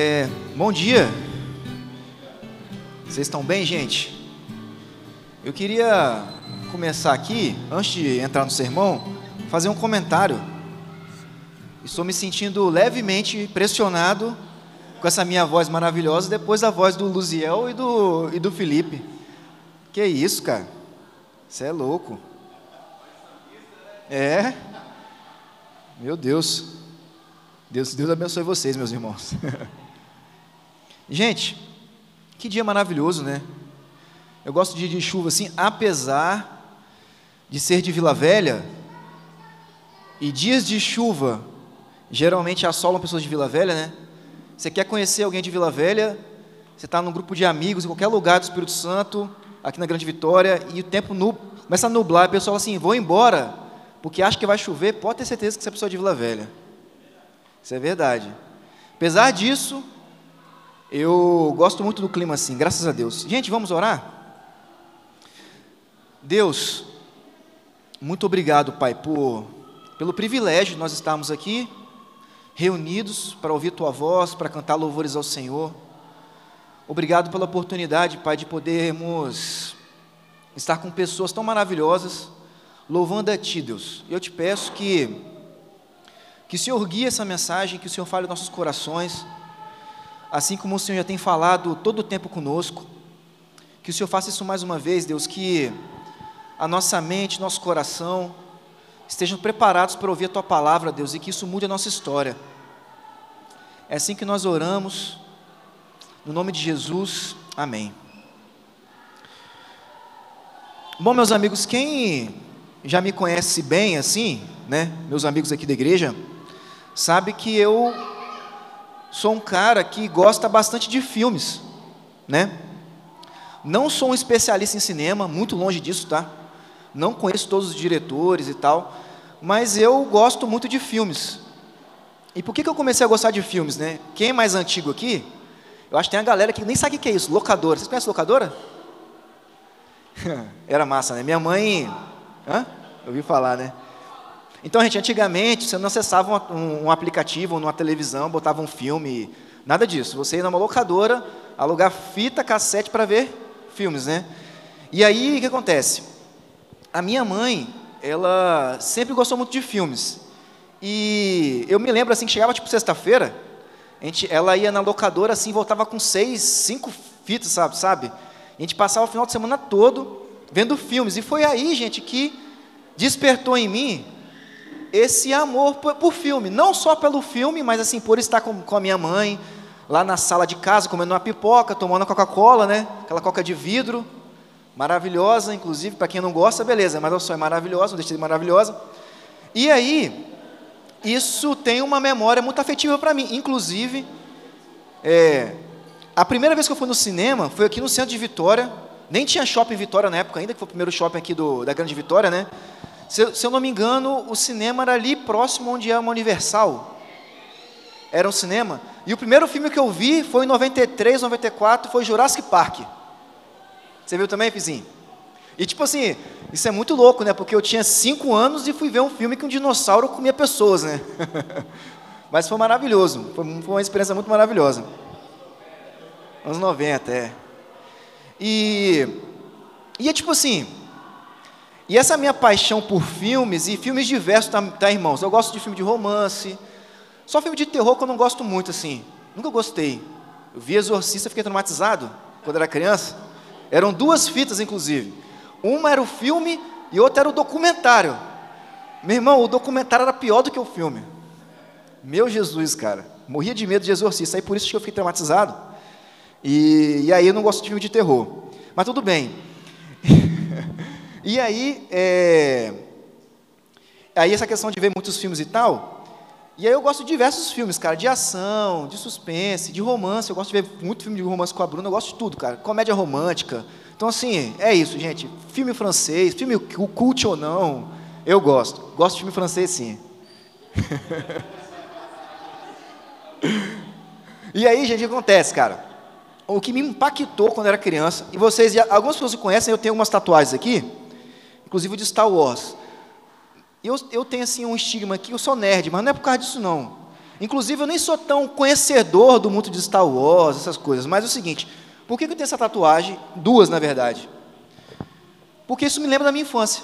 É, bom dia. Vocês estão bem, gente? Eu queria começar aqui, antes de entrar no sermão, fazer um comentário. Estou me sentindo levemente pressionado com essa minha voz maravilhosa depois da voz do Luziel e do, e do Felipe. Que isso, cara? Você é louco. É? Meu Deus. Deus, Deus abençoe vocês, meus irmãos. Gente, que dia maravilhoso, né? Eu gosto de dia de chuva assim, apesar de ser de Vila Velha, e dias de chuva geralmente assolam pessoas de Vila Velha, né? Você quer conhecer alguém de Vila Velha, você está num grupo de amigos em qualquer lugar do Espírito Santo, aqui na Grande Vitória, e o tempo nu, começa a nublar, e o pessoal assim, vou embora, porque acha que vai chover, pode ter certeza que pessoa é de Vila Velha. Isso é verdade. Apesar disso, eu gosto muito do clima assim, graças a Deus. Gente, vamos orar? Deus, muito obrigado, Pai, por, pelo privilégio de nós estarmos aqui, reunidos para ouvir Tua voz, para cantar louvores ao Senhor. Obrigado pela oportunidade, Pai, de podermos estar com pessoas tão maravilhosas, louvando a Ti, Deus. Eu te peço que que o Senhor guie essa mensagem, que o Senhor fale nos nossos corações, assim como o Senhor já tem falado todo o tempo conosco. Que o Senhor faça isso mais uma vez, Deus, que a nossa mente, nosso coração estejam preparados para ouvir a Tua palavra, Deus, e que isso mude a nossa história. É assim que nós oramos, no nome de Jesus, amém. Bom, meus amigos, quem já me conhece bem assim, né, meus amigos aqui da igreja, sabe que eu sou um cara que gosta bastante de filmes, né? Não sou um especialista em cinema, muito longe disso, tá? Não conheço todos os diretores e tal, mas eu gosto muito de filmes. E por que, que eu comecei a gostar de filmes, né? Quem é mais antigo aqui? Eu acho que tem a galera que nem sabe o que é isso, locadora. Vocês conhecem locadora? Era massa, né? Minha mãe. Hã? Eu ouvi falar, né? Então, gente, antigamente você não acessava um, um aplicativo numa televisão, botava um filme, nada disso. Você ia numa locadora, alugar fita, cassete para ver filmes, né? E aí, o que acontece? A minha mãe, ela sempre gostou muito de filmes. E eu me lembro assim que chegava tipo sexta-feira, ela ia na locadora assim, voltava com seis, cinco fitas, sabe, sabe? A gente passava o final de semana todo vendo filmes. E foi aí, gente, que despertou em mim esse amor por, por, filme, não só pelo filme, mas assim por estar com, com, a minha mãe lá na sala de casa comendo uma pipoca, tomando Coca-Cola, né? Aquela coca de vidro, maravilhosa, inclusive para quem não gosta, beleza, mas eu sou é maravilhosa, não deixa de maravilhosa. E aí isso tem uma memória muito afetiva para mim, inclusive é, a primeira vez que eu fui no cinema foi aqui no centro de Vitória, nem tinha shopping Vitória na época ainda, que foi o primeiro shopping aqui do, da Grande Vitória, né? Se, se eu não me engano, o cinema era ali próximo onde é uma Universal. Era um cinema. E o primeiro filme que eu vi foi em 93, 94, foi Jurassic Park. Você viu também, Fizinho? E tipo assim, isso é muito louco, né? Porque eu tinha cinco anos e fui ver um filme que um dinossauro comia pessoas, né? Mas foi maravilhoso. Foi, uma experiência muito maravilhosa. Anos 90, é. E, e é tipo assim, e essa minha paixão por filmes, e filmes diversos, tá, tá, irmãos? Eu gosto de filme de romance, só filme de terror que eu não gosto muito, assim. Nunca gostei. Eu vi Exorcista, fiquei traumatizado quando era criança. Eram duas fitas, inclusive. Uma era o filme e outra era o documentário. Meu irmão, o documentário era pior do que o filme. Meu Jesus, cara. Morria de medo de Exorcista, aí por isso que eu fiquei traumatizado. E, e aí eu não gosto de filme de terror. Mas tudo bem. E aí, é... aí essa questão de ver muitos filmes e tal, e aí eu gosto de diversos filmes, cara, de ação, de suspense, de romance, eu gosto de ver muito filme de romance com a Bruna, eu gosto de tudo, cara, comédia romântica. Então, assim, é isso, gente, filme francês, filme cult ou não, eu gosto. Gosto de filme francês, sim. e aí, gente, o que acontece, cara? O que me impactou quando era criança, e vocês, algumas pessoas conhecem, eu tenho umas tatuagens aqui, inclusive de Star Wars. Eu, eu tenho assim um estigma aqui, eu sou nerd, mas não é por causa disso não. Inclusive, eu nem sou tão conhecedor do mundo de Star Wars, essas coisas, mas é o seguinte: por que eu tenho essa tatuagem? Duas, na verdade. Porque isso me lembra da minha infância.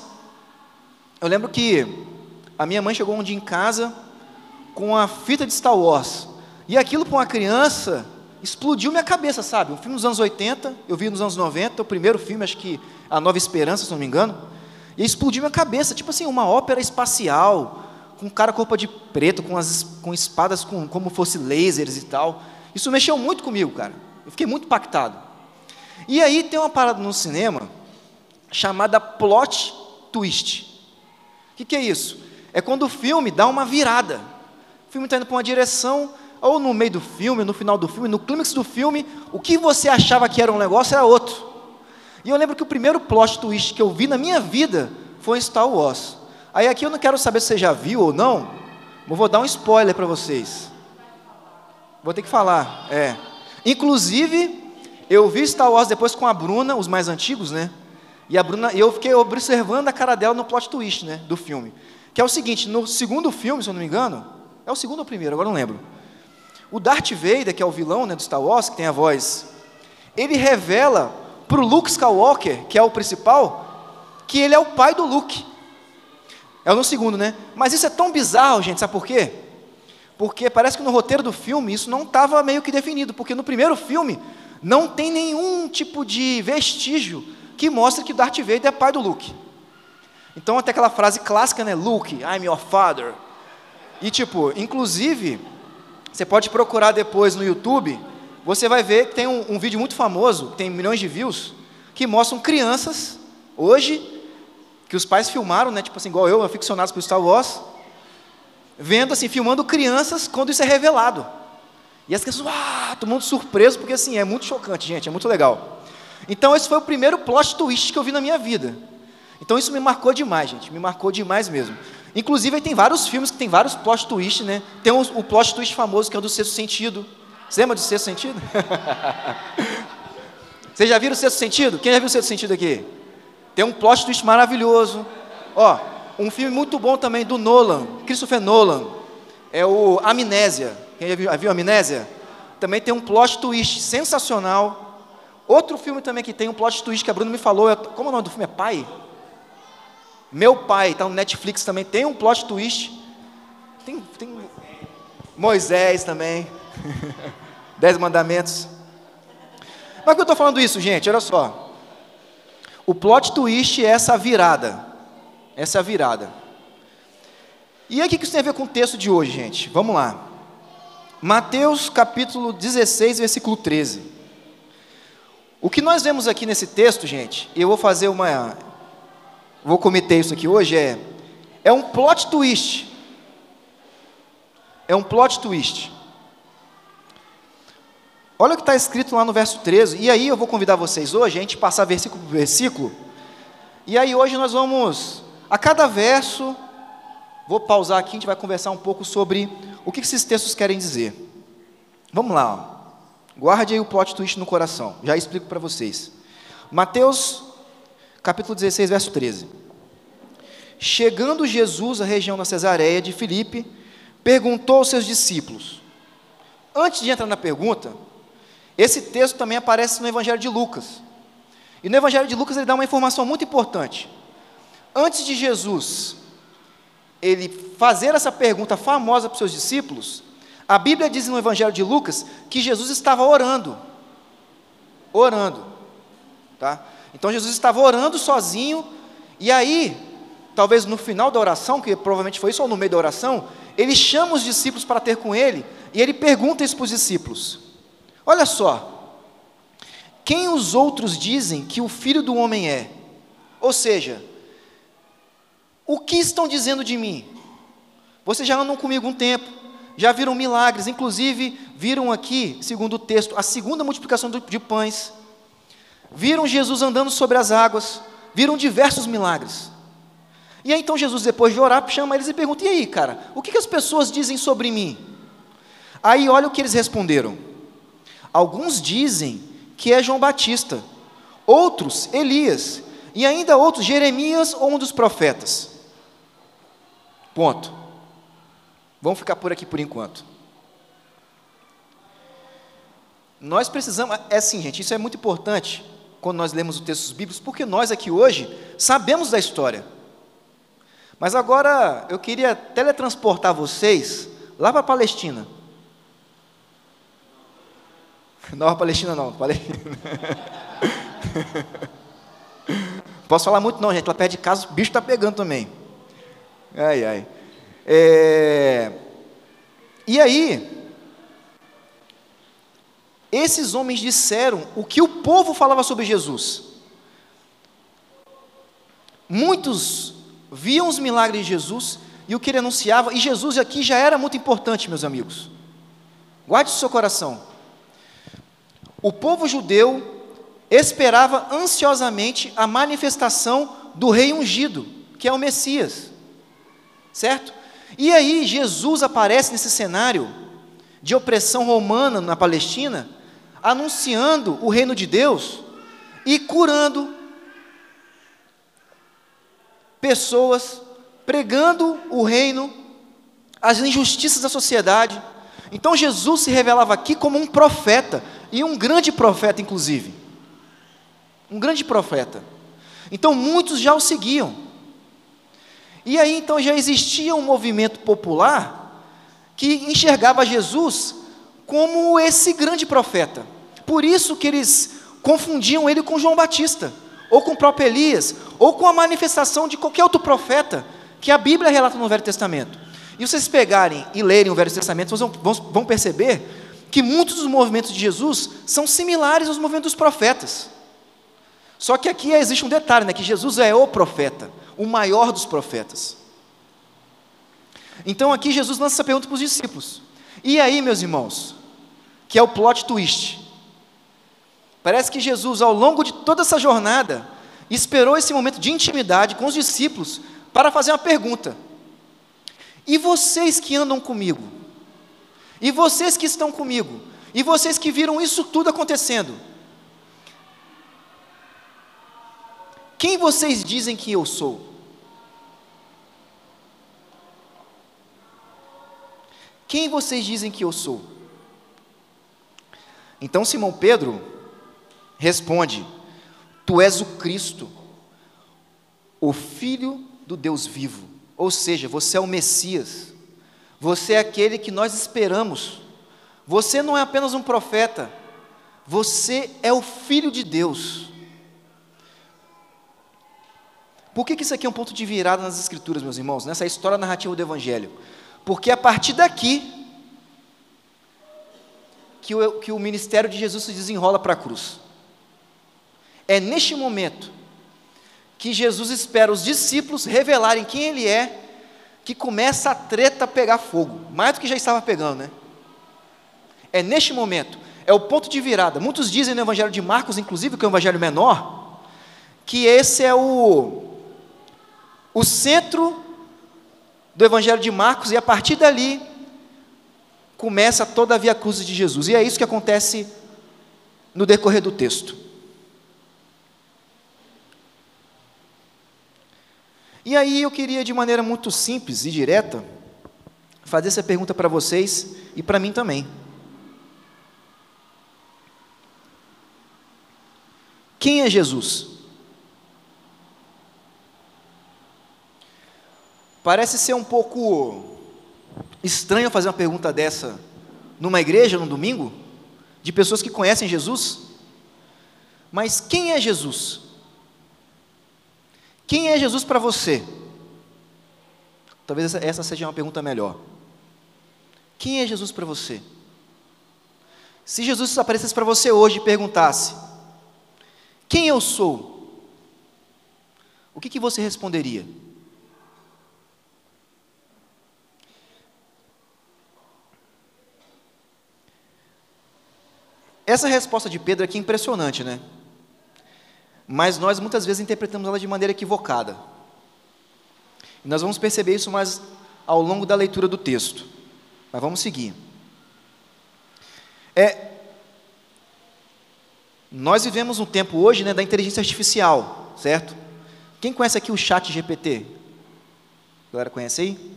Eu lembro que a minha mãe chegou um dia em casa com a fita de Star Wars. E aquilo para uma criança explodiu minha cabeça, sabe? Um filme dos anos 80, eu vi nos anos 90, o primeiro filme, acho que A Nova Esperança, se não me engano. E explodiu minha cabeça, tipo assim, uma ópera espacial, com um cara com roupa de preto, com, as, com espadas com, como fosse lasers e tal. Isso mexeu muito comigo, cara. Eu fiquei muito impactado. E aí tem uma parada no cinema chamada plot twist. O que, que é isso? É quando o filme dá uma virada. O filme está indo para uma direção, ou no meio do filme, no final do filme, no clímax do filme, o que você achava que era um negócio era outro. E eu lembro que o primeiro plot twist que eu vi na minha vida foi em Star Wars. Aí aqui eu não quero saber se você já viu ou não, mas vou dar um spoiler para vocês. Vou ter que falar, é. Inclusive, eu vi Star Wars depois com a Bruna, os mais antigos, né? E a Bruna, eu fiquei observando a cara dela no plot twist, né, do filme. Que é o seguinte, no segundo filme, se eu não me engano, é o segundo ou o primeiro, agora não lembro. O Darth Vader, que é o vilão né, do Star Wars, que tem a voz, ele revela para o Luke Skywalker, que é o principal, que ele é o pai do Luke. É no segundo, né? Mas isso é tão bizarro, gente, sabe por quê? Porque parece que no roteiro do filme isso não estava meio que definido, porque no primeiro filme não tem nenhum tipo de vestígio que mostra que Darth Vader é pai do Luke. Então até aquela frase clássica, né? Luke, I'm your father. E tipo, inclusive, você pode procurar depois no YouTube, você vai ver que tem um, um vídeo muito famoso, tem milhões de views, que mostram crianças hoje que os pais filmaram, né, tipo assim, igual eu, aficionados por Star Wars, vendo assim, filmando crianças quando isso é revelado. E as crianças, ah, todo mundo surpreso, porque assim, é muito chocante, gente, é muito legal. Então esse foi o primeiro plot twist que eu vi na minha vida. Então isso me marcou demais, gente, me marcou demais mesmo. Inclusive tem vários filmes que tem vários plot twists, né? Tem o, o plot twist famoso que é o do Sexto Sentido. Você lembra do Sexto Sentido? Vocês já viram o Sexto Sentido? Quem já viu o Sexto Sentido aqui? Tem um plot twist maravilhoso. Ó, um filme muito bom também do Nolan, Christopher Nolan, é o Amnésia. Quem já viu, já viu Amnésia? Também tem um plot twist sensacional. Outro filme também que tem um plot twist que a Bruna me falou, é, como é o nome do filme? É Pai? Meu Pai, está no Netflix também, tem um plot twist. Tem, tem Moisés também. Dez mandamentos. Mas que eu estou falando isso, gente? Olha só. O plot twist é essa virada. Essa virada. E aí, o que isso tem a ver com o texto de hoje, gente? Vamos lá. Mateus capítulo 16, versículo 13. O que nós vemos aqui nesse texto, gente, eu vou fazer uma. Vou cometer isso aqui hoje, é. É um plot twist. É um plot twist. Olha o que está escrito lá no verso 13. E aí eu vou convidar vocês hoje a gente passar versículo por versículo. E aí hoje nós vamos, a cada verso, vou pausar aqui, a gente vai conversar um pouco sobre o que esses textos querem dizer. Vamos lá. Ó. Guarde aí o plot twist no coração. Já explico para vocês. Mateus, capítulo 16, verso 13. Chegando Jesus à região da Cesareia de Filipe, perguntou aos seus discípulos. Antes de entrar na pergunta, esse texto também aparece no Evangelho de Lucas. E no Evangelho de Lucas ele dá uma informação muito importante. Antes de Jesus ele fazer essa pergunta famosa para os seus discípulos, a Bíblia diz no Evangelho de Lucas que Jesus estava orando. Orando. Tá? Então Jesus estava orando sozinho, e aí, talvez no final da oração, que provavelmente foi isso, ou no meio da oração, ele chama os discípulos para ter com ele, e ele pergunta isso para os discípulos: Olha só, quem os outros dizem que o filho do homem é? Ou seja, o que estão dizendo de mim? Vocês já andam comigo um tempo, já viram milagres, inclusive viram aqui, segundo o texto, a segunda multiplicação de pães. Viram Jesus andando sobre as águas, viram diversos milagres. E aí então Jesus, depois de orar, chama eles e pergunta: E aí, cara, o que, que as pessoas dizem sobre mim? Aí olha o que eles responderam. Alguns dizem que é João Batista, outros Elias, e ainda outros Jeremias ou um dos profetas. Ponto. Vamos ficar por aqui por enquanto. Nós precisamos, é assim, gente, isso é muito importante quando nós lemos os textos bíblicos, porque nós aqui hoje sabemos da história. Mas agora eu queria teletransportar vocês lá para a Palestina. Nova Palestina não, Palestina. Posso falar muito não, gente, lá perto de casa o bicho está pegando também. Ai, ai. É... E aí, esses homens disseram o que o povo falava sobre Jesus. Muitos viam os milagres de Jesus e o que ele anunciava, e Jesus aqui já era muito importante, meus amigos. Guarde no seu coração. O povo judeu esperava ansiosamente a manifestação do rei ungido, que é o Messias. Certo? E aí Jesus aparece nesse cenário de opressão romana na Palestina, anunciando o reino de Deus e curando pessoas, pregando o reino, as injustiças da sociedade. Então Jesus se revelava aqui como um profeta, e um grande profeta, inclusive. Um grande profeta. Então muitos já o seguiam. E aí então já existia um movimento popular que enxergava Jesus como esse grande profeta. Por isso que eles confundiam ele com João Batista, ou com o próprio Elias, ou com a manifestação de qualquer outro profeta que a Bíblia relata no Velho Testamento. E vocês pegarem e lerem o Velho Testamento, vocês vão, vão perceber que muitos dos movimentos de Jesus são similares aos movimentos dos profetas. Só que aqui existe um detalhe, né, que Jesus é o profeta, o maior dos profetas. Então aqui Jesus lança essa pergunta para os discípulos. E aí, meus irmãos, que é o plot twist. Parece que Jesus, ao longo de toda essa jornada, esperou esse momento de intimidade com os discípulos para fazer uma pergunta. E vocês que andam comigo? E vocês que estão comigo? E vocês que viram isso tudo acontecendo? Quem vocês dizem que eu sou? Quem vocês dizem que eu sou? Então Simão Pedro responde: Tu és o Cristo, o Filho do Deus vivo. Ou seja, você é o Messias, você é aquele que nós esperamos. Você não é apenas um profeta, você é o Filho de Deus. Por que, que isso aqui é um ponto de virada nas Escrituras, meus irmãos, nessa história narrativa do Evangelho? Porque a partir daqui que o, que o ministério de Jesus se desenrola para a cruz. É neste momento que Jesus espera os discípulos revelarem quem Ele é, que começa a treta a pegar fogo, mais do que já estava pegando, né? É neste momento, é o ponto de virada. Muitos dizem no Evangelho de Marcos, inclusive, que é o Evangelho menor, que esse é o, o centro do Evangelho de Marcos, e a partir dali começa toda a via cruz de Jesus. E é isso que acontece no decorrer do texto. E aí eu queria, de maneira muito simples e direta, fazer essa pergunta para vocês e para mim também. Quem é Jesus? Parece ser um pouco estranho fazer uma pergunta dessa numa igreja, no domingo, de pessoas que conhecem Jesus. Mas quem é Jesus? Quem é Jesus para você? Talvez essa seja uma pergunta melhor. Quem é Jesus para você? Se Jesus aparecesse para você hoje e perguntasse: Quem eu sou? O que, que você responderia? Essa resposta de Pedro aqui é impressionante, né? Mas nós muitas vezes interpretamos ela de maneira equivocada. E nós vamos perceber isso mais ao longo da leitura do texto. Mas vamos seguir. É, nós vivemos um tempo hoje né, da inteligência artificial, certo? Quem conhece aqui o chat GPT? A galera conhece aí?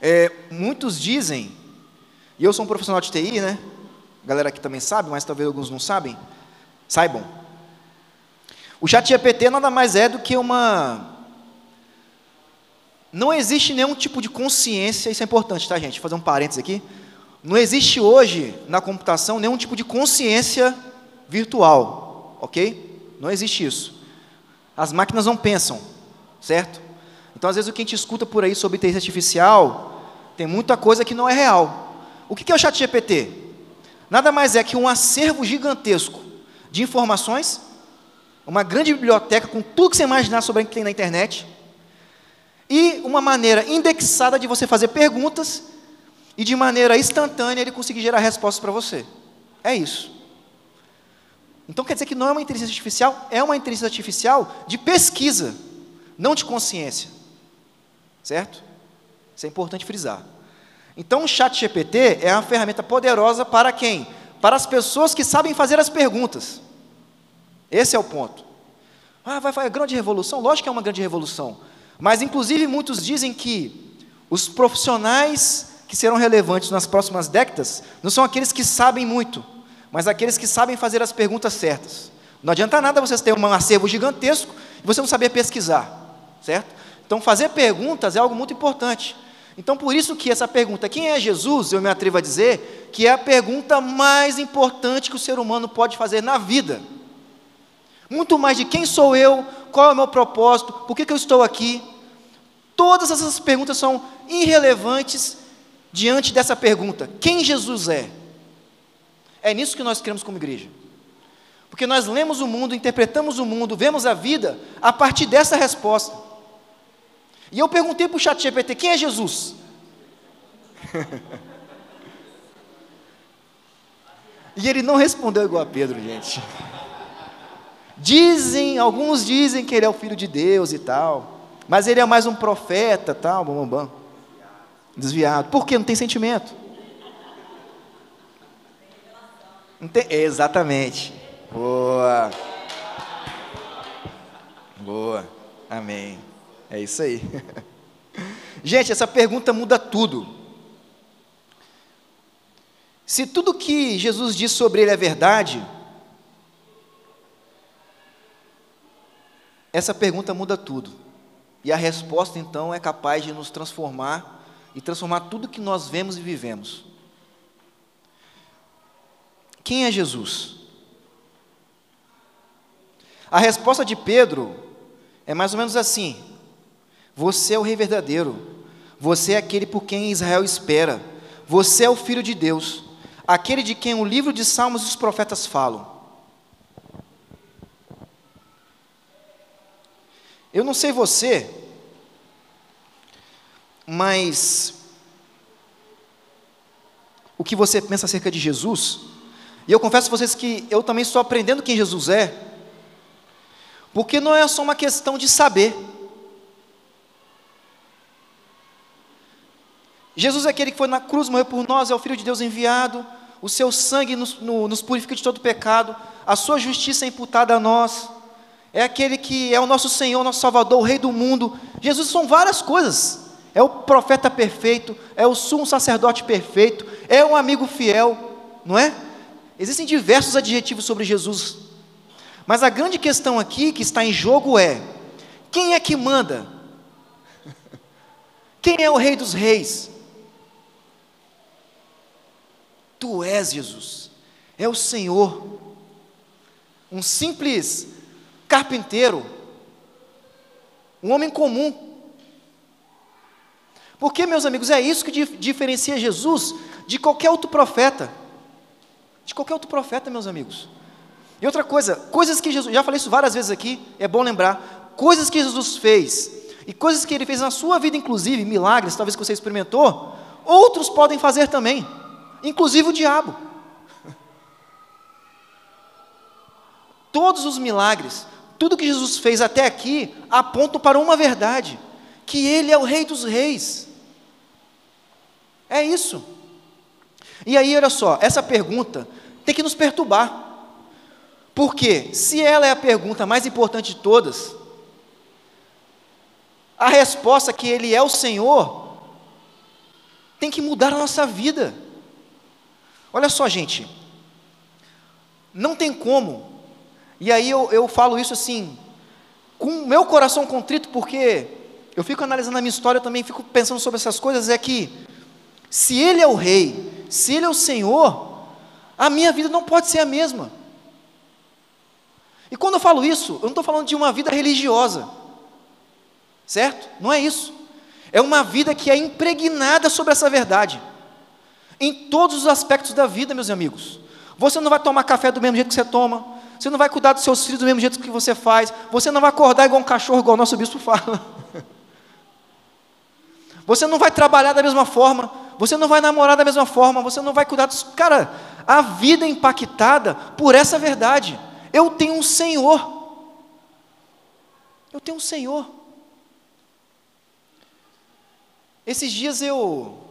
É, muitos dizem, e eu sou um profissional de TI, né? A galera aqui também sabe, mas talvez alguns não sabem. Saibam. O chat GPT nada mais é do que uma. Não existe nenhum tipo de consciência, isso é importante, tá, gente? Vou fazer um parênteses aqui. Não existe hoje na computação nenhum tipo de consciência virtual, ok? Não existe isso. As máquinas não pensam, certo? Então, às vezes, o que a gente escuta por aí sobre inteligência artificial, tem muita coisa que não é real. O que é o chat GPT? Nada mais é que um acervo gigantesco de informações, uma grande biblioteca com tudo que você imaginar sobre o que tem na internet, e uma maneira indexada de você fazer perguntas e de maneira instantânea ele conseguir gerar respostas para você. É isso. Então quer dizer que não é uma inteligência artificial, é uma inteligência artificial de pesquisa, não de consciência. Certo? Isso é importante frisar. Então o chat GPT é uma ferramenta poderosa para quem? Para as pessoas que sabem fazer as perguntas. Esse é o ponto. Ah, vai fazer grande revolução? Lógico que é uma grande revolução. Mas inclusive muitos dizem que os profissionais que serão relevantes nas próximas décadas não são aqueles que sabem muito, mas aqueles que sabem fazer as perguntas certas. Não adianta nada vocês terem um acervo gigantesco e você não saber pesquisar, certo? Então, fazer perguntas é algo muito importante. Então, por isso que essa pergunta, quem é Jesus, eu me atrevo a dizer, que é a pergunta mais importante que o ser humano pode fazer na vida. Muito mais de quem sou eu, qual é o meu propósito, por que, que eu estou aqui. Todas essas perguntas são irrelevantes diante dessa pergunta: quem Jesus é? É nisso que nós queremos como igreja. Porque nós lemos o mundo, interpretamos o mundo, vemos a vida a partir dessa resposta. E eu perguntei para o chat GPT, quem é Jesus? e ele não respondeu igual a Pedro, gente. Dizem, alguns dizem que ele é o filho de Deus e tal, mas ele é mais um profeta, tal, bam, bam, bam. Desviado. Por quê? Não tem sentimento. Exatamente. Boa. Boa. Amém. É isso aí. Gente, essa pergunta muda tudo. Se tudo que Jesus diz sobre ele é verdade, essa pergunta muda tudo. E a resposta então é capaz de nos transformar e transformar tudo que nós vemos e vivemos. Quem é Jesus? A resposta de Pedro é mais ou menos assim: Você é o Rei verdadeiro, você é aquele por quem Israel espera, você é o Filho de Deus, aquele de quem o livro de Salmos e os profetas falam. Eu não sei você, mas o que você pensa acerca de Jesus e eu confesso a vocês que eu também estou aprendendo quem Jesus é, porque não é só uma questão de saber. Jesus é aquele que foi na cruz, morreu por nós, é o Filho de Deus enviado, o seu sangue nos, no, nos purifica de todo pecado, a sua justiça é imputada a nós, é aquele que é o nosso Senhor, nosso Salvador, o Rei do mundo. Jesus são várias coisas. É o profeta perfeito, é o sumo sacerdote perfeito, é um amigo fiel, não é? Existem diversos adjetivos sobre Jesus, mas a grande questão aqui que está em jogo é: quem é que manda? Quem é o Rei dos Reis? Tu és Jesus, é o Senhor, um simples carpinteiro, um homem comum. Porque, meus amigos, é isso que diferencia Jesus de qualquer outro profeta? De qualquer outro profeta, meus amigos. E outra coisa, coisas que Jesus, já falei isso várias vezes aqui, é bom lembrar, coisas que Jesus fez, e coisas que ele fez na sua vida, inclusive, milagres, talvez que você experimentou, outros podem fazer também, inclusive o diabo. Todos os milagres, tudo que Jesus fez até aqui, apontam para uma verdade: que Ele é o Rei dos Reis. É isso. E aí, olha só, essa pergunta tem que nos perturbar. Porque, se ela é a pergunta mais importante de todas, a resposta que Ele é o Senhor tem que mudar a nossa vida. Olha só, gente, Não tem como. E aí eu, eu falo isso assim, com o meu coração contrito, porque eu fico analisando a minha história também, fico pensando sobre essas coisas, é que se Ele é o Rei, se Ele é o Senhor, a minha vida não pode ser a mesma. E quando eu falo isso, eu não estou falando de uma vida religiosa, certo? Não é isso. É uma vida que é impregnada sobre essa verdade, em todos os aspectos da vida, meus amigos. Você não vai tomar café do mesmo jeito que você toma, você não vai cuidar dos seus filhos do mesmo jeito que você faz, você não vai acordar igual um cachorro, igual o nosso bispo fala. Você não vai trabalhar da mesma forma, você não vai namorar da mesma forma, você não vai cuidar dos. Cara, a vida é impactada por essa verdade. Eu tenho um Senhor. Eu tenho um Senhor. Esses dias eu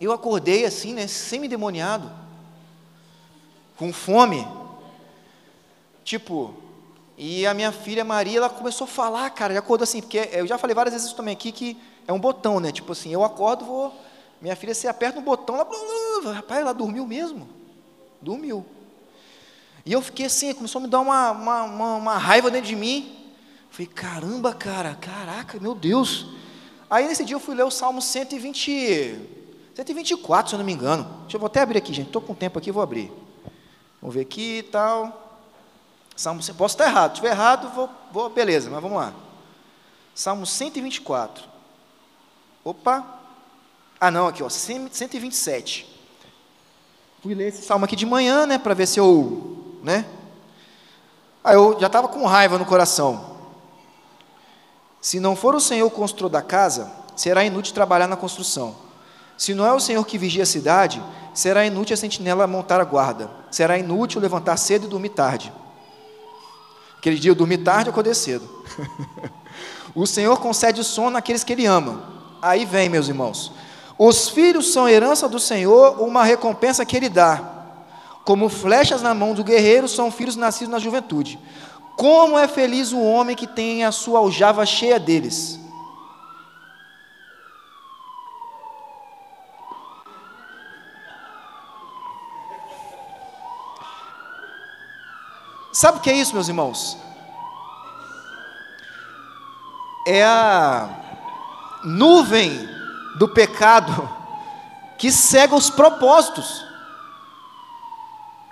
eu acordei assim, né, semi-demoniado, com fome. Tipo, e a minha filha Maria, ela começou a falar, cara, já acordou assim, porque eu já falei várias vezes também aqui que é um botão, né? Tipo assim, eu acordo, vou. Minha filha, você aperta um botão, ela, rapaz, ela dormiu mesmo. Dormiu. E eu fiquei assim, começou a me dar uma, uma, uma, uma raiva dentro de mim. Falei, caramba, cara, caraca, meu Deus. Aí nesse dia eu fui ler o Salmo 120, 124, se eu não me engano. Deixa eu vou até abrir aqui, gente. Estou com tempo aqui, vou abrir. Vamos ver aqui e tal. Salmo, posso estar errado. Se estiver errado, vou, vou, beleza, mas vamos lá. Salmo 124. Opa. Ah, não, aqui, ó, 127. Fui ler esse salmo aqui de manhã, né, para ver se eu né? Aí eu já estava com raiva no coração. Se não for o Senhor o construtor da casa, será inútil trabalhar na construção. Se não é o Senhor que vigia a cidade, será inútil a sentinela montar a guarda. Será inútil levantar cedo e dormir tarde. Aquele dia eu dormi tarde e acordei cedo. o Senhor concede sono àqueles que Ele ama. Aí vem, meus irmãos. Os filhos são herança do Senhor, uma recompensa que Ele dá. Como flechas na mão do guerreiro são filhos nascidos na juventude. Como é feliz o homem que tem a sua aljava cheia deles. Sabe o que é isso, meus irmãos? É a nuvem do pecado que cega os propósitos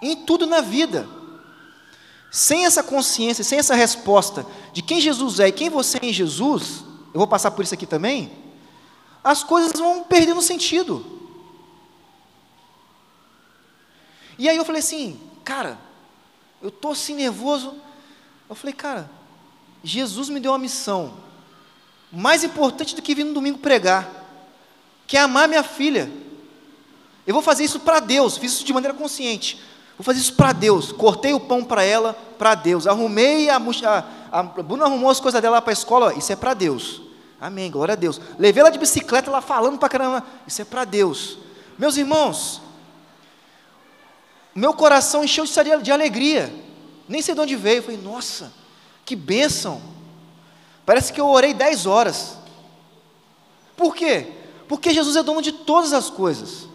em tudo na vida. Sem essa consciência, sem essa resposta de quem Jesus é e quem você é em Jesus, eu vou passar por isso aqui também, as coisas vão perdendo sentido. E aí eu falei assim, cara, eu estou assim nervoso. Eu falei, cara, Jesus me deu uma missão mais importante do que vir no domingo pregar, que é amar minha filha. Eu vou fazer isso para Deus, fiz isso de maneira consciente. Vou fazer isso para Deus. Cortei o pão para ela, para Deus. Arrumei a, a, a Bruna arrumou as coisas dela para a escola. Isso é para Deus. Amém. Glória a Deus. Levei ela de bicicleta, ela falando para caramba. Isso é para Deus. Meus irmãos, meu coração encheu de alegria. Nem sei de onde veio. Eu falei, nossa, que bênção. Parece que eu orei dez horas. Por quê? Porque Jesus é dono de todas as coisas.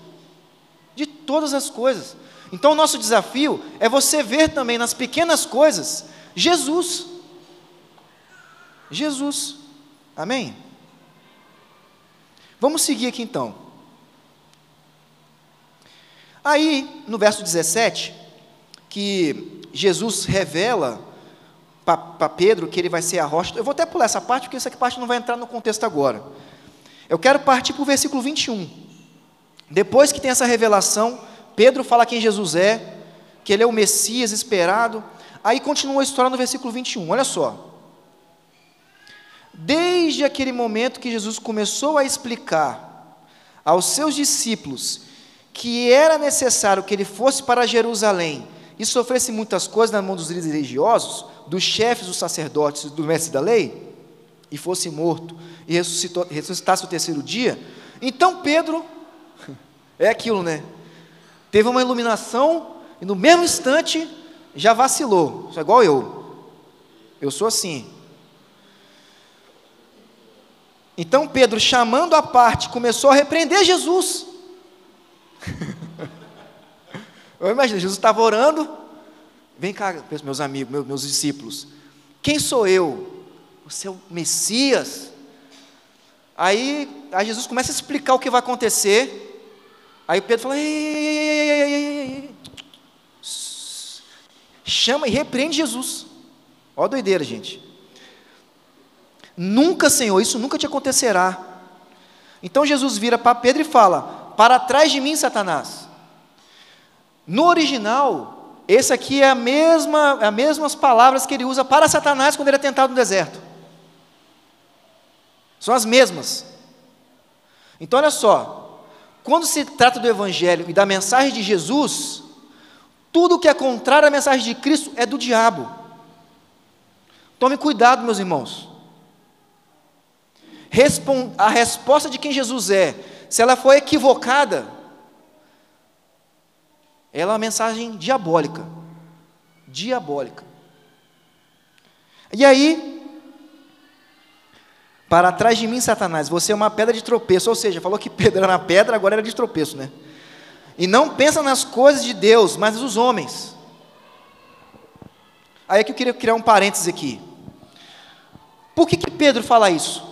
De todas as coisas. Então, o nosso desafio é você ver também nas pequenas coisas Jesus. Jesus. Amém? Vamos seguir aqui então. Aí, no verso 17, que Jesus revela para Pedro que ele vai ser a rocha. Eu vou até pular essa parte, porque essa parte não vai entrar no contexto agora. Eu quero partir para o versículo 21. Depois que tem essa revelação, Pedro fala quem Jesus é, que ele é o Messias esperado. Aí continua a história no versículo 21, olha só. Desde aquele momento que Jesus começou a explicar aos seus discípulos que era necessário que ele fosse para Jerusalém e sofresse muitas coisas na mão dos líderes religiosos, dos chefes dos sacerdotes do mestre da lei, e fosse morto e ressuscitasse o terceiro dia, então Pedro, é aquilo, né? teve uma iluminação e no mesmo instante já vacilou. Isso é igual eu. Eu sou assim. Então Pedro, chamando a parte, começou a repreender Jesus. Eu imagino, Jesus estava orando. Vem cá, meus amigos, meus, discípulos. Quem sou eu? Você é o Messias? Aí, aí Jesus começa a explicar o que vai acontecer. Aí Pedro fala: ei, ei, ei, chama e repreende Jesus. Olha a doideira, gente. Nunca, Senhor, isso nunca te acontecerá. Então Jesus vira para Pedro e fala: Para trás de mim, Satanás. No original, esse aqui é a mesma, as mesmas palavras que ele usa para Satanás quando ele é tentado no deserto. São as mesmas. Então, olha só, quando se trata do Evangelho e da mensagem de Jesus, tudo que é contrário à mensagem de Cristo é do diabo. Tome cuidado, meus irmãos. a resposta de quem Jesus é, se ela for equivocada, ela é uma mensagem diabólica. Diabólica. E aí, para trás de mim, Satanás, você é uma pedra de tropeço. Ou seja, falou que pedra era pedra, agora era de tropeço, né? E não pensa nas coisas de Deus, mas dos homens. Aí é que eu queria criar um parênteses aqui. Por que, que Pedro fala isso?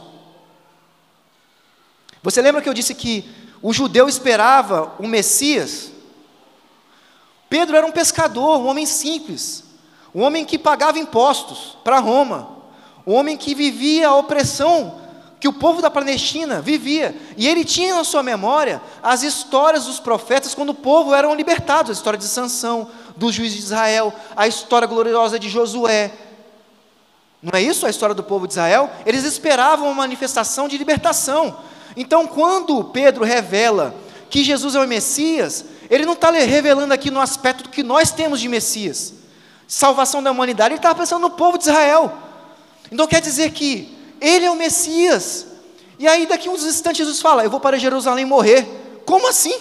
Você lembra que eu disse que o judeu esperava o Messias? Pedro era um pescador, um homem simples, um homem que pagava impostos para Roma, um homem que vivia a opressão que o povo da Palestina vivia. E ele tinha na sua memória as histórias dos profetas quando o povo eram libertados, a história de Sansão, do juiz de Israel, a história gloriosa de Josué. Não é isso a história do povo de Israel? Eles esperavam uma manifestação de libertação. Então, quando Pedro revela que Jesus é o Messias, ele não está revelando aqui no aspecto do que nós temos de Messias, salvação da humanidade, ele estava pensando no povo de Israel. Então quer dizer que ele é o Messias. E aí, daqui uns instantes, Jesus fala: Eu vou para Jerusalém morrer. Como assim?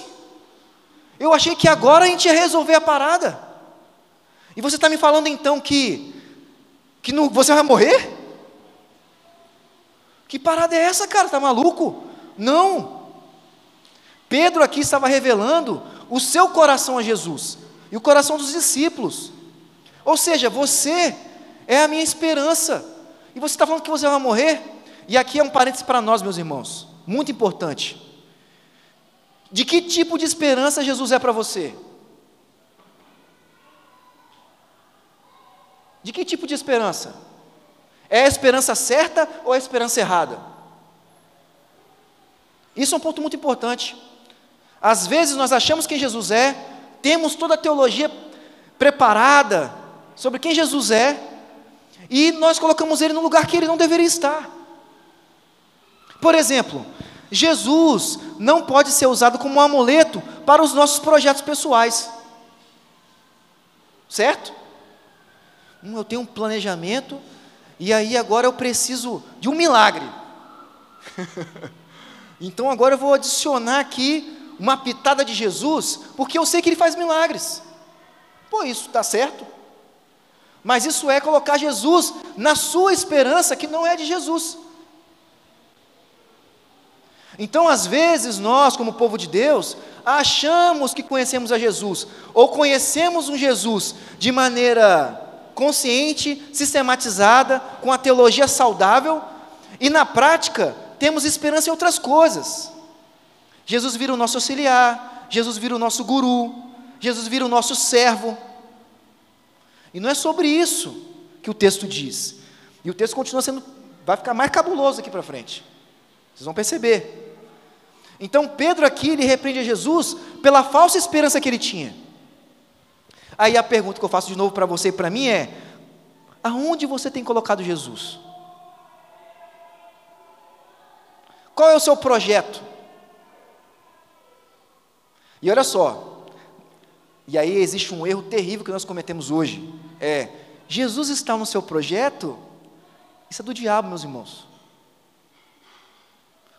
Eu achei que agora a gente ia resolver a parada. E você está me falando então que, que não, você vai morrer? Que parada é essa, cara? Está maluco? Não. Pedro aqui estava revelando o seu coração a Jesus e o coração dos discípulos. Ou seja, você é a minha esperança. E você está falando que você vai morrer? E aqui é um parênteses para nós, meus irmãos, muito importante. De que tipo de esperança Jesus é para você? De que tipo de esperança? É a esperança certa ou a esperança errada? Isso é um ponto muito importante. Às vezes nós achamos quem Jesus é, temos toda a teologia preparada sobre quem Jesus é, e nós colocamos ele no lugar que ele não deveria estar. Por exemplo, Jesus não pode ser usado como um amuleto para os nossos projetos pessoais. Certo? Hum, eu tenho um planejamento e aí agora eu preciso de um milagre. então agora eu vou adicionar aqui uma pitada de Jesus, porque eu sei que ele faz milagres. Pô, isso está certo? Mas isso é colocar Jesus na sua esperança, que não é de Jesus. Então, às vezes, nós, como povo de Deus, achamos que conhecemos a Jesus, ou conhecemos um Jesus de maneira consciente, sistematizada, com a teologia saudável, e na prática temos esperança em outras coisas. Jesus vira o nosso auxiliar, Jesus vira o nosso guru, Jesus vira o nosso servo. E não é sobre isso que o texto diz. E o texto continua sendo, vai ficar mais cabuloso aqui para frente. Vocês vão perceber. Então Pedro aqui ele repreende a Jesus pela falsa esperança que ele tinha. Aí a pergunta que eu faço de novo para você e para mim é: aonde você tem colocado Jesus? Qual é o seu projeto? E olha só, e aí existe um erro terrível que nós cometemos hoje. É, Jesus está no seu projeto? Isso é do diabo, meus irmãos.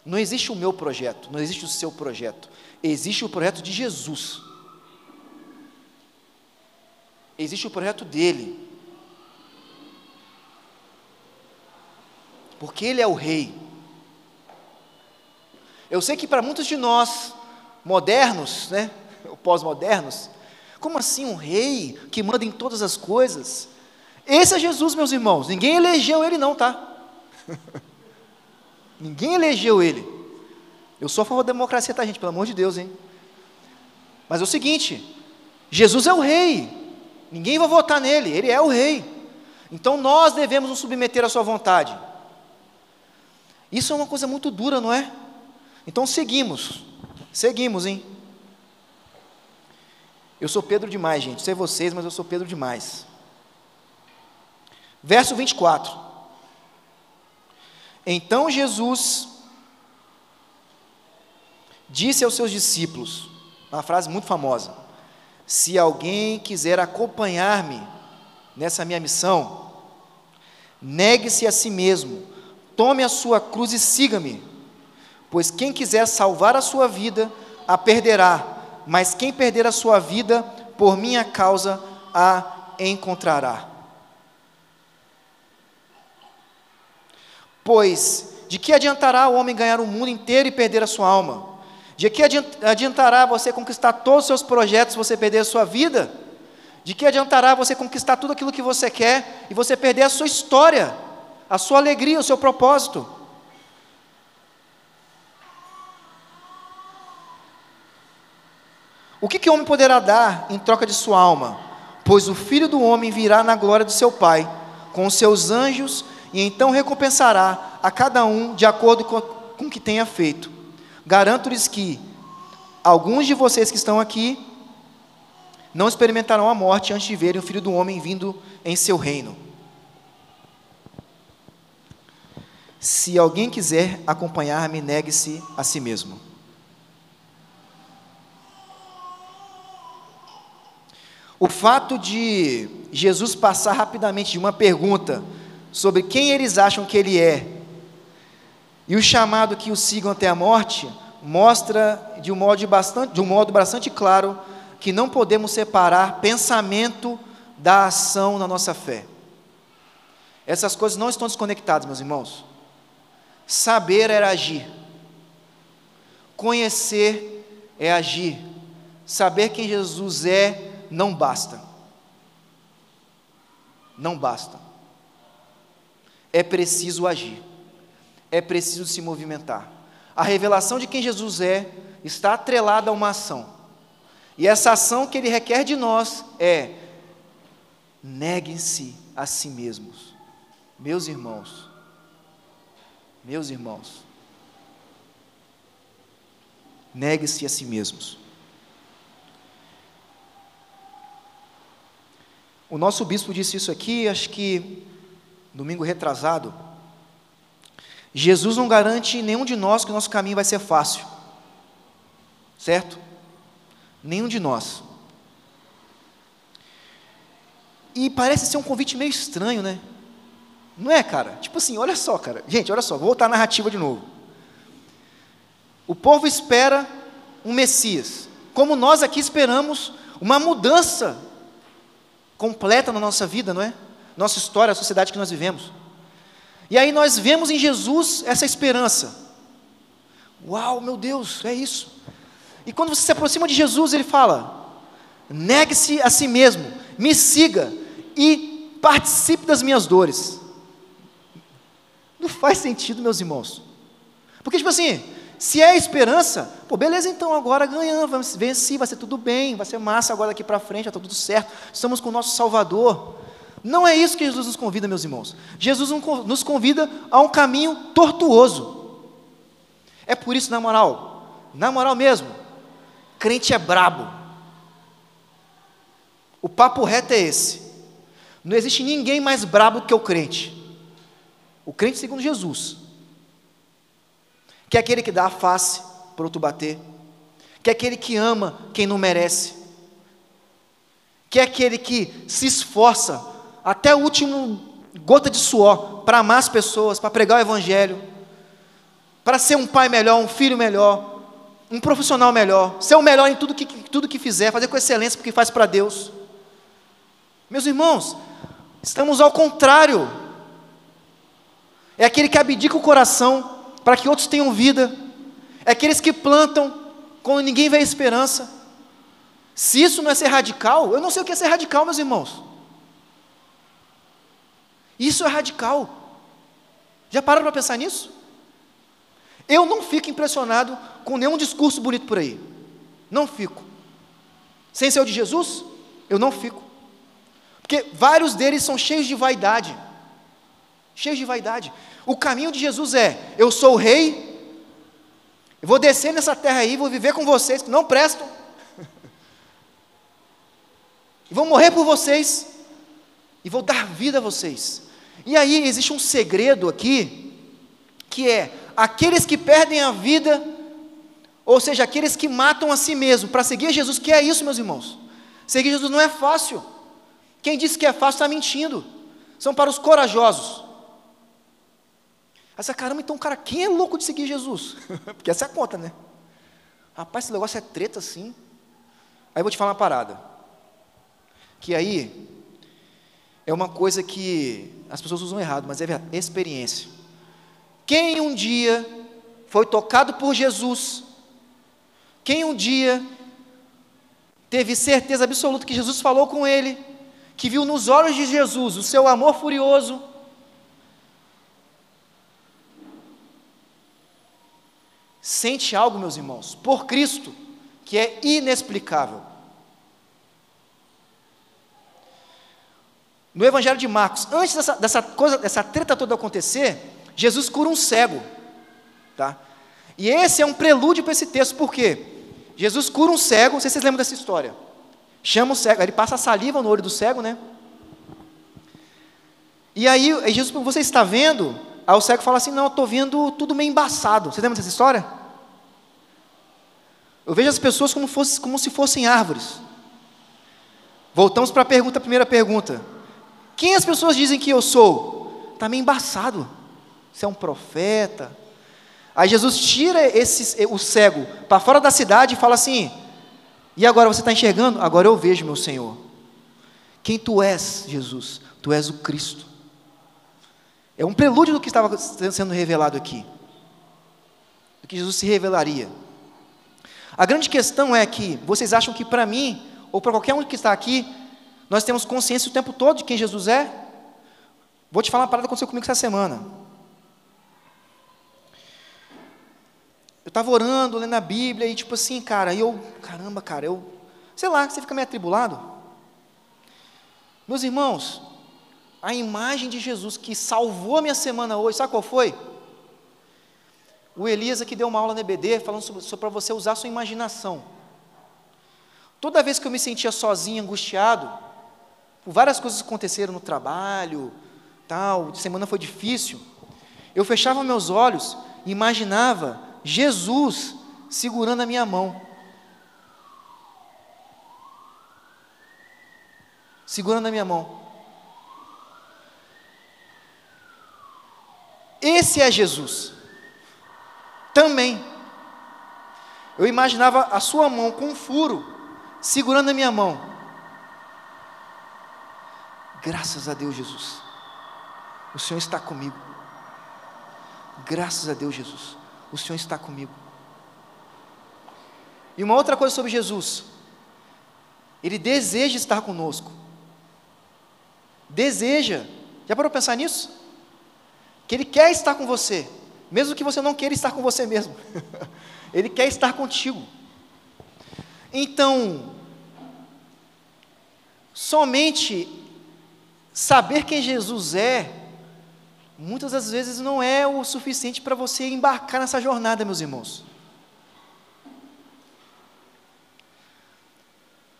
Não existe o meu projeto, não existe o seu projeto. Existe o projeto de Jesus. Existe o projeto dele. Porque ele é o rei. Eu sei que para muitos de nós, modernos, né, pós-modernos, Como assim um rei que manda em todas as coisas? Esse é Jesus, meus irmãos. Ninguém elegeu ele, não, tá? Ninguém elegeu ele. Eu sou a favor da democracia, tá, gente? Pelo amor de Deus, hein? Mas é o seguinte: Jesus é o rei. Ninguém vai votar nele, ele é o rei. Então nós devemos nos submeter à sua vontade. Isso é uma coisa muito dura, não é? Então seguimos. Seguimos, hein? Eu sou Pedro demais, gente. Sei vocês, mas eu sou Pedro demais. Verso 24. Então Jesus disse aos seus discípulos, uma frase muito famosa: Se alguém quiser acompanhar-me nessa minha missão, negue-se a si mesmo, tome a sua cruz e siga-me. Pois quem quiser salvar a sua vida, a perderá, mas quem perder a sua vida, por minha causa, a encontrará. Pois de que adiantará o homem ganhar o mundo inteiro e perder a sua alma? De que adiantará você conquistar todos os seus projetos se você perder a sua vida? De que adiantará você conquistar tudo aquilo que você quer e você perder a sua história, a sua alegria, o seu propósito? O que, que o homem poderá dar em troca de sua alma? Pois o filho do homem virá na glória do seu Pai, com os seus anjos e então recompensará a cada um de acordo com o que tenha feito. Garanto-lhes que alguns de vocês que estão aqui não experimentarão a morte antes de verem o Filho do Homem vindo em seu reino. Se alguém quiser acompanhar-me, negue-se a si mesmo. O fato de Jesus passar rapidamente de uma pergunta sobre quem eles acham que ele é. E o chamado que o sigam até a morte mostra de um modo bastante, de um modo bastante claro que não podemos separar pensamento da ação na nossa fé. Essas coisas não estão desconectadas, meus irmãos. Saber é agir. Conhecer é agir. Saber quem Jesus é não basta. Não basta é preciso agir, é preciso se movimentar. A revelação de quem Jesus é está atrelada a uma ação, e essa ação que ele requer de nós é: neguem-se a si mesmos. Meus irmãos, meus irmãos, negue-se a si mesmos. O nosso bispo disse isso aqui, acho que domingo retrasado, Jesus não garante nenhum de nós que o nosso caminho vai ser fácil, certo? Nenhum de nós. E parece ser um convite meio estranho, né? Não é, cara? Tipo assim, olha só, cara. Gente, olha só, vou voltar à narrativa de novo. O povo espera um Messias, como nós aqui esperamos uma mudança completa na nossa vida, não é? nossa história, a sociedade que nós vivemos. E aí nós vemos em Jesus essa esperança. Uau, meu Deus, é isso. E quando você se aproxima de Jesus, ele fala: negue-se a si mesmo, me siga e participe das minhas dores. Não faz sentido, meus irmãos. Porque, tipo assim, se é esperança, pô, beleza, então agora ganhamos, venci, vai ser tudo bem, vai ser massa agora daqui para frente, está tudo certo, estamos com o nosso Salvador. Não é isso que Jesus nos convida, meus irmãos. Jesus nos convida a um caminho tortuoso. É por isso, na moral, na moral mesmo, crente é brabo. O papo reto é esse. Não existe ninguém mais brabo que o crente. O crente segundo Jesus. Que é aquele que dá a face para outro bater. Que é aquele que ama quem não merece. Que é aquele que se esforça até o último gota de suor para amar as pessoas, para pregar o Evangelho, para ser um pai melhor, um filho melhor, um profissional melhor, ser o melhor em tudo que, tudo que fizer, fazer com excelência porque faz para Deus. Meus irmãos, estamos ao contrário. É aquele que abdica o coração para que outros tenham vida. É aqueles que plantam quando ninguém vê esperança. Se isso não é ser radical, eu não sei o que é ser radical, meus irmãos. Isso é radical. Já pararam para pensar nisso? Eu não fico impressionado com nenhum discurso bonito por aí. Não fico. Sem ser o de Jesus, eu não fico. Porque vários deles são cheios de vaidade. Cheios de vaidade. O caminho de Jesus é: eu sou o rei, eu vou descer nessa terra aí, vou viver com vocês que não prestam, e vou morrer por vocês, e vou dar vida a vocês. E aí existe um segredo aqui, que é aqueles que perdem a vida, ou seja, aqueles que matam a si mesmo para seguir Jesus, que é isso, meus irmãos. Seguir Jesus não é fácil. Quem disse que é fácil está mentindo. São para os corajosos. Essa caramba, então, cara, quem é louco de seguir Jesus? Porque essa é a conta, né? Rapaz, esse negócio é treta assim. Aí eu vou te falar uma parada. Que aí é uma coisa que as pessoas usam errado, mas é experiência. Quem um dia foi tocado por Jesus, quem um dia teve certeza absoluta que Jesus falou com ele, que viu nos olhos de Jesus o seu amor furioso, sente algo, meus irmãos, por Cristo, que é inexplicável. No Evangelho de Marcos, antes dessa, dessa coisa, dessa treta toda acontecer, Jesus cura um cego, tá? E esse é um prelúdio para esse texto, por quê? Jesus cura um cego, não sei se vocês lembram dessa história. Chama o cego, ele passa a saliva no olho do cego, né? E aí, Jesus, você está vendo? Aí o cego fala assim: Não, eu estou vendo tudo meio embaçado. Você lembra dessa história? Eu vejo as pessoas como, fosse, como se fossem árvores. Voltamos para a pergunta, primeira pergunta. Quem as pessoas dizem que eu sou? Está meio embaçado. Você é um profeta. Aí Jesus tira esse, o cego para fora da cidade e fala assim: E agora você está enxergando? Agora eu vejo, meu Senhor. Quem tu és, Jesus? Tu és o Cristo. É um prelúdio do que estava sendo revelado aqui. Do que Jesus se revelaria. A grande questão é que vocês acham que para mim, ou para qualquer um que está aqui, nós temos consciência o tempo todo de quem Jesus é? Vou te falar uma parada que aconteceu comigo essa semana. Eu estava orando, lendo a Bíblia, e tipo assim, cara, eu, caramba, cara, eu, sei lá, você fica meio atribulado. Meus irmãos, a imagem de Jesus que salvou a minha semana hoje, sabe qual foi? O Elias que deu uma aula no EBD falando sobre, sobre para você usar sua imaginação. Toda vez que eu me sentia sozinho, angustiado, por várias coisas que aconteceram no trabalho, tal, semana foi difícil, eu fechava meus olhos e imaginava Jesus segurando a minha mão. Segurando a minha mão. Esse é Jesus. Também. Eu imaginava a sua mão com um furo, segurando a minha mão. Graças a Deus, Jesus. O Senhor está comigo. Graças a Deus, Jesus. O Senhor está comigo. E uma outra coisa sobre Jesus. Ele deseja estar conosco. Deseja. Já parou para pensar nisso? que Ele quer estar com você, mesmo que você não queira estar com você mesmo. Ele quer estar contigo. Então, somente saber quem Jesus é, muitas das vezes não é o suficiente para você embarcar nessa jornada, meus irmãos.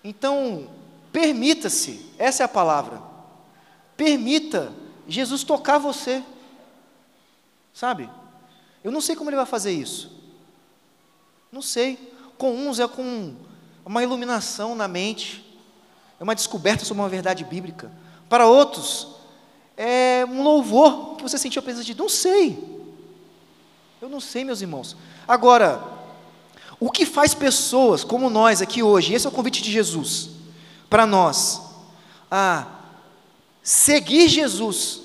Então, permita-se, essa é a palavra, permita Jesus tocar você. Sabe? Eu não sei como ele vai fazer isso. Não sei. Com uns é com uma iluminação na mente, é uma descoberta sobre uma verdade bíblica. Para outros, é um louvor que você sentiu a presença de Não sei. Eu não sei, meus irmãos. Agora, o que faz pessoas como nós aqui hoje, esse é o convite de Jesus, para nós, a seguir Jesus,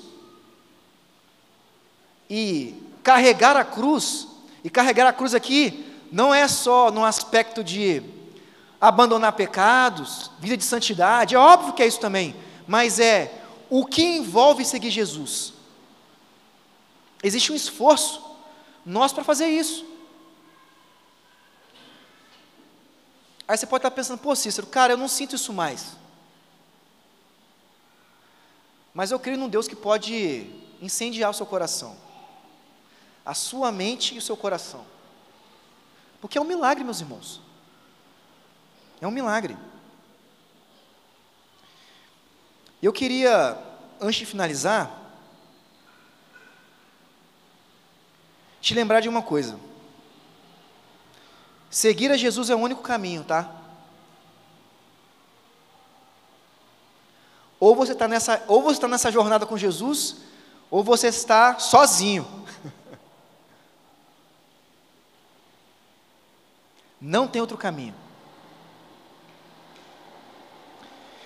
e carregar a cruz, e carregar a cruz aqui não é só no aspecto de abandonar pecados, vida de santidade, é óbvio que é isso também, mas é o que envolve seguir Jesus. Existe um esforço nosso para fazer isso. Aí você pode estar pensando, pô, Cícero, cara, eu não sinto isso mais. Mas eu creio num Deus que pode incendiar o seu coração, a sua mente e o seu coração. Porque é um milagre, meus irmãos. É um milagre. Eu queria, antes de finalizar, te lembrar de uma coisa. Seguir a Jesus é o único caminho, tá? Ou você está nessa, ou você está nessa jornada com Jesus, ou você está sozinho. Não tem outro caminho.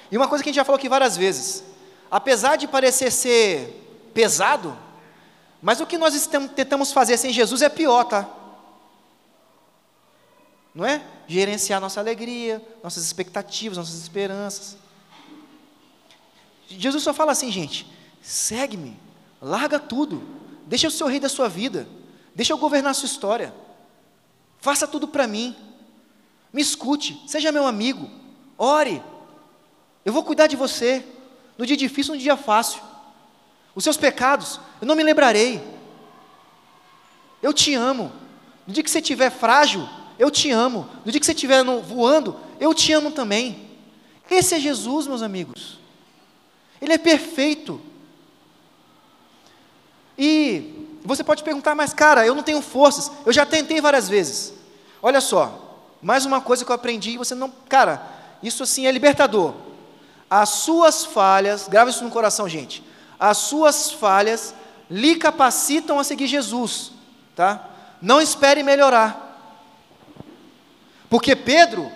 E uma coisa que a gente já falou aqui várias vezes, apesar de parecer ser pesado, mas o que nós tentamos fazer sem Jesus é pior, tá? Não é? Gerenciar nossa alegria, nossas expectativas, nossas esperanças. Jesus só fala assim, gente: segue-me, larga tudo, deixa eu ser o rei da sua vida, deixa eu governar a sua história, faça tudo para mim, me escute, seja meu amigo, ore, eu vou cuidar de você, no dia difícil, no dia fácil. Os seus pecados, eu não me lembrarei. Eu te amo. No dia que você estiver frágil, eu te amo. No dia que você estiver voando, eu te amo também. Esse é Jesus, meus amigos. Ele é perfeito. E você pode perguntar, mas cara, eu não tenho forças. Eu já tentei várias vezes. Olha só, mais uma coisa que eu aprendi, você não, cara, isso assim é libertador. As suas falhas, grava isso no coração, gente. As suas falhas lhe capacitam a seguir Jesus, tá? Não espere melhorar. Porque Pedro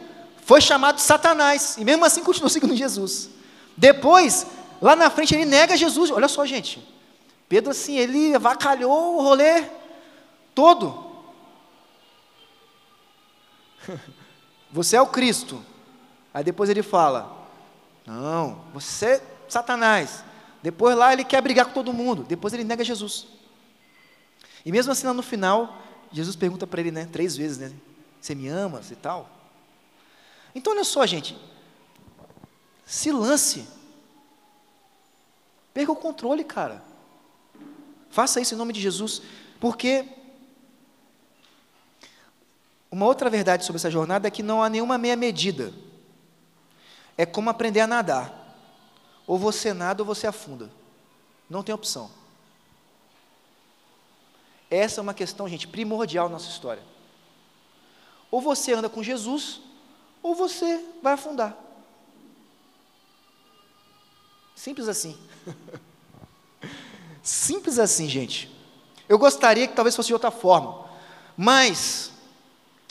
foi chamado Satanás e mesmo assim continuou seguindo Jesus. Depois, lá na frente ele nega Jesus. Olha só, gente. Pedro assim, ele avacalhou o rolê todo. Você é o Cristo. Aí depois ele fala: não, você é Satanás. Depois lá ele quer brigar com todo mundo. Depois ele nega Jesus. E mesmo assim, lá no final, Jesus pergunta para ele, né, três vezes, né? Você me ama e tal? Então, olha só, gente. Se lance. Perca o controle, cara. Faça isso em nome de Jesus. Porque uma outra verdade sobre essa jornada é que não há nenhuma meia medida é como aprender a nadar. Ou você nada ou você afunda. Não tem opção. Essa é uma questão, gente, primordial na nossa história. Ou você anda com Jesus, ou você vai afundar. Simples assim. Simples assim, gente. Eu gostaria que talvez fosse de outra forma, mas,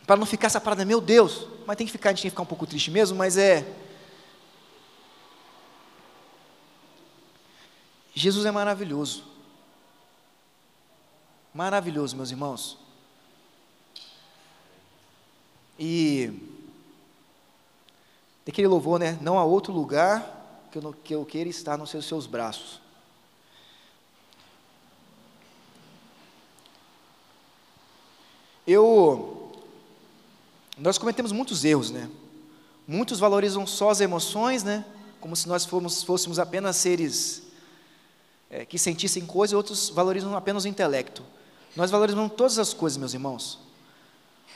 para não ficar essa parada, meu Deus, mas tem que ficar, a gente tem que ficar um pouco triste mesmo, mas é Jesus é maravilhoso. Maravilhoso, meus irmãos. E aquele louvor, né? Não há outro lugar que eu, que eu queira estar nos seus, seus braços. Eu, nós cometemos muitos erros, né? Muitos valorizam só as emoções, né? Como se nós fôssemos, fôssemos apenas seres é, que sentissem coisas, outros valorizam apenas o intelecto. Nós valorizamos todas as coisas, meus irmãos.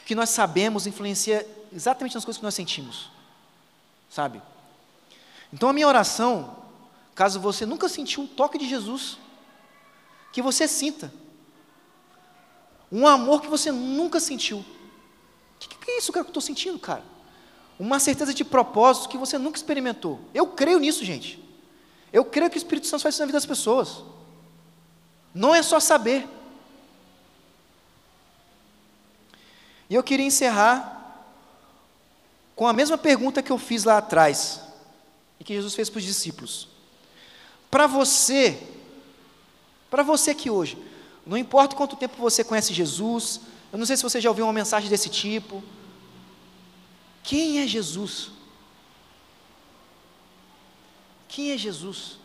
O que nós sabemos influencia exatamente nas coisas que nós sentimos, sabe? Então a minha oração, caso você nunca sentiu um toque de Jesus, que você sinta um amor que você nunca sentiu. O que, é isso que eu estou sentindo, cara? Uma certeza de propósito que você nunca experimentou. Eu creio nisso, gente. Eu creio que o Espírito Santo faz isso na vida das pessoas. Não é só saber. E eu queria encerrar com a mesma pergunta que eu fiz lá atrás, e que Jesus fez para os discípulos. Para você, para você que hoje, não importa quanto tempo você conhece Jesus, eu não sei se você já ouviu uma mensagem desse tipo, Quem é Jesus? Quem é Jesus?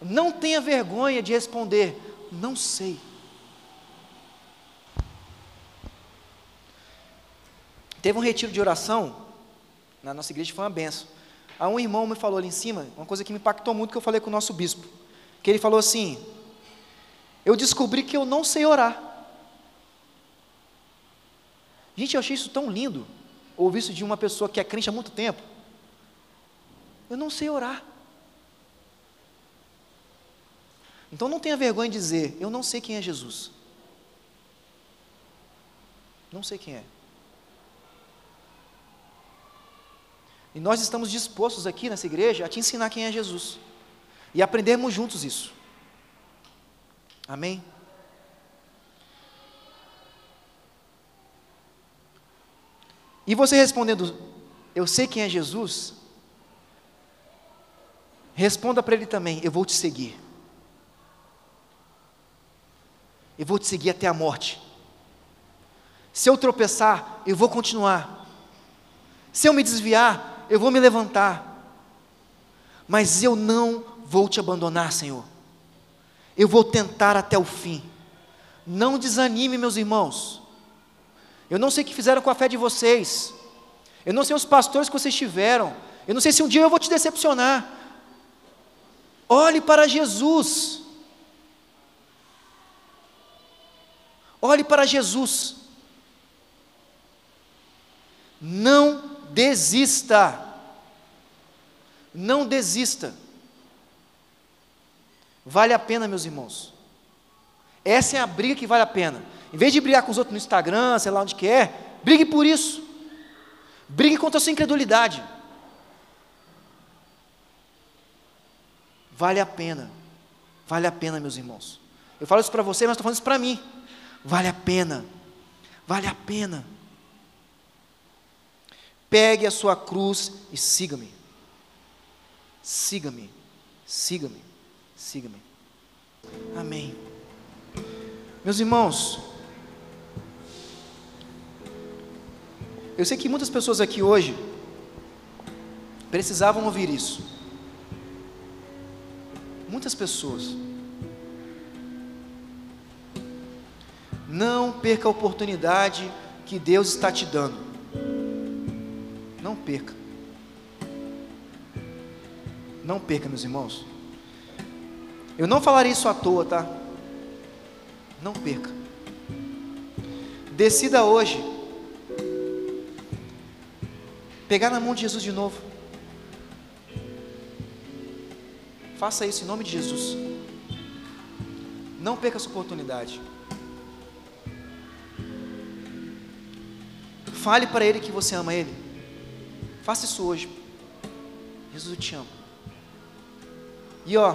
Não tenha vergonha de responder, não sei. Teve um retiro de oração na nossa igreja, foi uma benção. Aí um irmão me falou ali em cima, uma coisa que me impactou muito, que eu falei com o nosso bispo. Que ele falou assim: Eu descobri que eu não sei orar. Gente, eu achei isso tão lindo, ouvir isso de uma pessoa que é crente há muito tempo. Eu não sei orar. Então não tenha vergonha de dizer, eu não sei quem é Jesus. Não sei quem é. E nós estamos dispostos aqui nessa igreja a te ensinar quem é Jesus. E aprendermos juntos isso. Amém? E você respondendo, eu sei quem é Jesus, responda para ele também, eu vou te seguir. Eu vou te seguir até a morte. Se eu tropeçar, eu vou continuar. Se eu me desviar, eu vou me levantar. Mas eu não vou te abandonar, Senhor. Eu vou tentar até o fim. Não desanime, meus irmãos. Eu não sei o que fizeram com a fé de vocês. Eu não sei os pastores que vocês tiveram. Eu não sei se um dia eu vou te decepcionar. Olhe para Jesus. Olhe para Jesus. Não desista. Não desista. Vale a pena, meus irmãos. Essa é a briga que vale a pena. Em vez de brigar com os outros no Instagram, sei lá onde quer, é, brigue por isso. Brigue contra a sua incredulidade. Vale a pena. Vale a pena, meus irmãos. Eu falo isso para você, mas estou falando isso para mim. Vale a pena. Vale a pena. Pegue a sua cruz e siga-me. Siga-me. Siga-me. Siga-me. Amém. Meus irmãos, eu sei que muitas pessoas aqui hoje precisavam ouvir isso. Muitas pessoas. Não perca a oportunidade que Deus está te dando. Não perca. Não perca, meus irmãos. Eu não falarei isso à toa, tá? Não perca. Decida hoje pegar na mão de Jesus de novo. Faça isso em nome de Jesus. Não perca essa oportunidade. Fale para Ele que você ama Ele. Faça isso hoje. Jesus, eu te amo. E ó,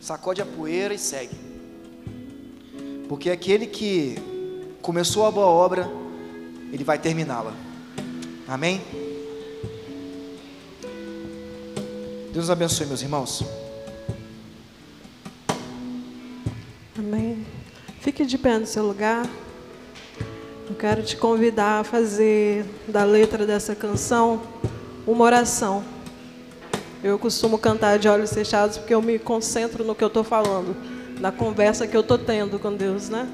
sacode a poeira e segue. Porque aquele que começou a boa obra, ele vai terminá-la. Amém? Deus abençoe, meus irmãos. Amém. Fique de pé no seu lugar. Eu quero te convidar a fazer da letra dessa canção uma oração. Eu costumo cantar de olhos fechados porque eu me concentro no que eu estou falando, na conversa que eu estou tendo com Deus, né?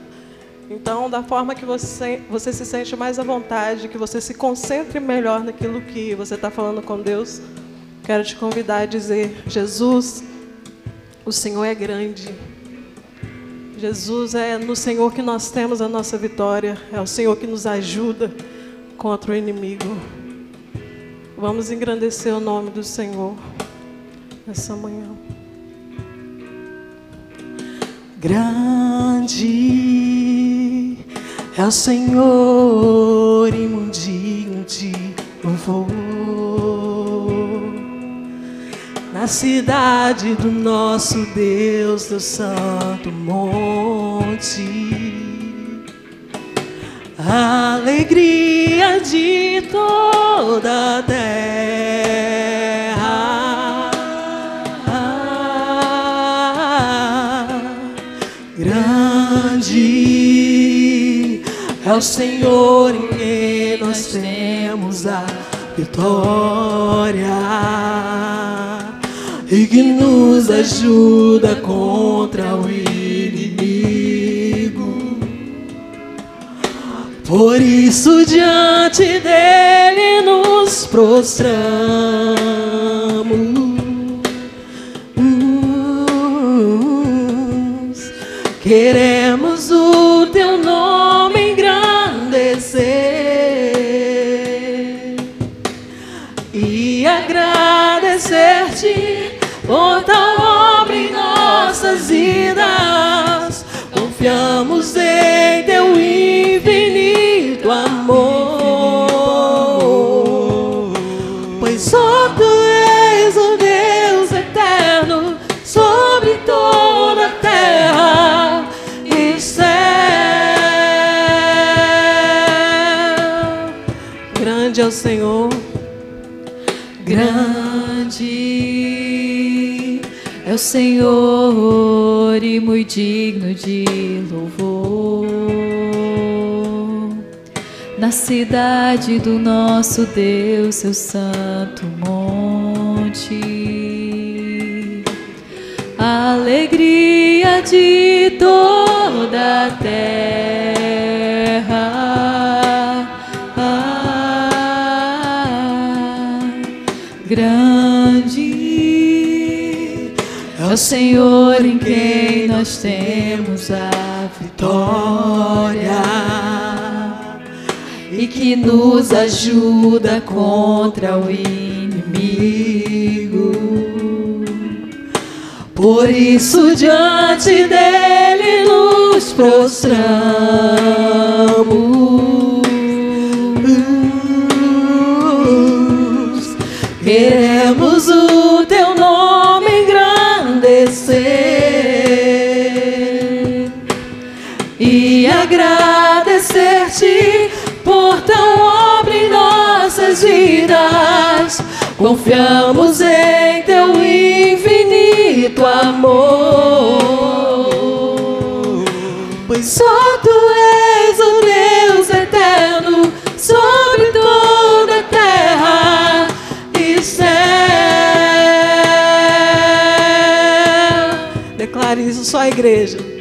Então, da forma que você, você se sente mais à vontade, que você se concentre melhor naquilo que você está falando com Deus, quero te convidar a dizer: Jesus, o Senhor é grande. Jesus, é no Senhor que nós temos a nossa vitória, é o Senhor que nos ajuda contra o inimigo. Vamos engrandecer o nome do Senhor nessa manhã. Grande é o Senhor e mundinho de louvor na cidade do nosso Deus, do santo monte. Alegria de toda Senhor em quem nós temos a vitória e que nos ajuda contra o inimigo. Por isso, diante dele nos prostramos. Queremos agradecer-te Senhor e muito digno de louvor. Na cidade do nosso Deus, seu santo monte, a alegria de toda a terra. Senhor em quem nós temos a vitória e que nos ajuda contra o inimigo. Por isso, diante dele nos prostramos. Confiamos em teu infinito amor, pois só tu és o Deus eterno sobre toda a terra e céu. declare isso só a igreja.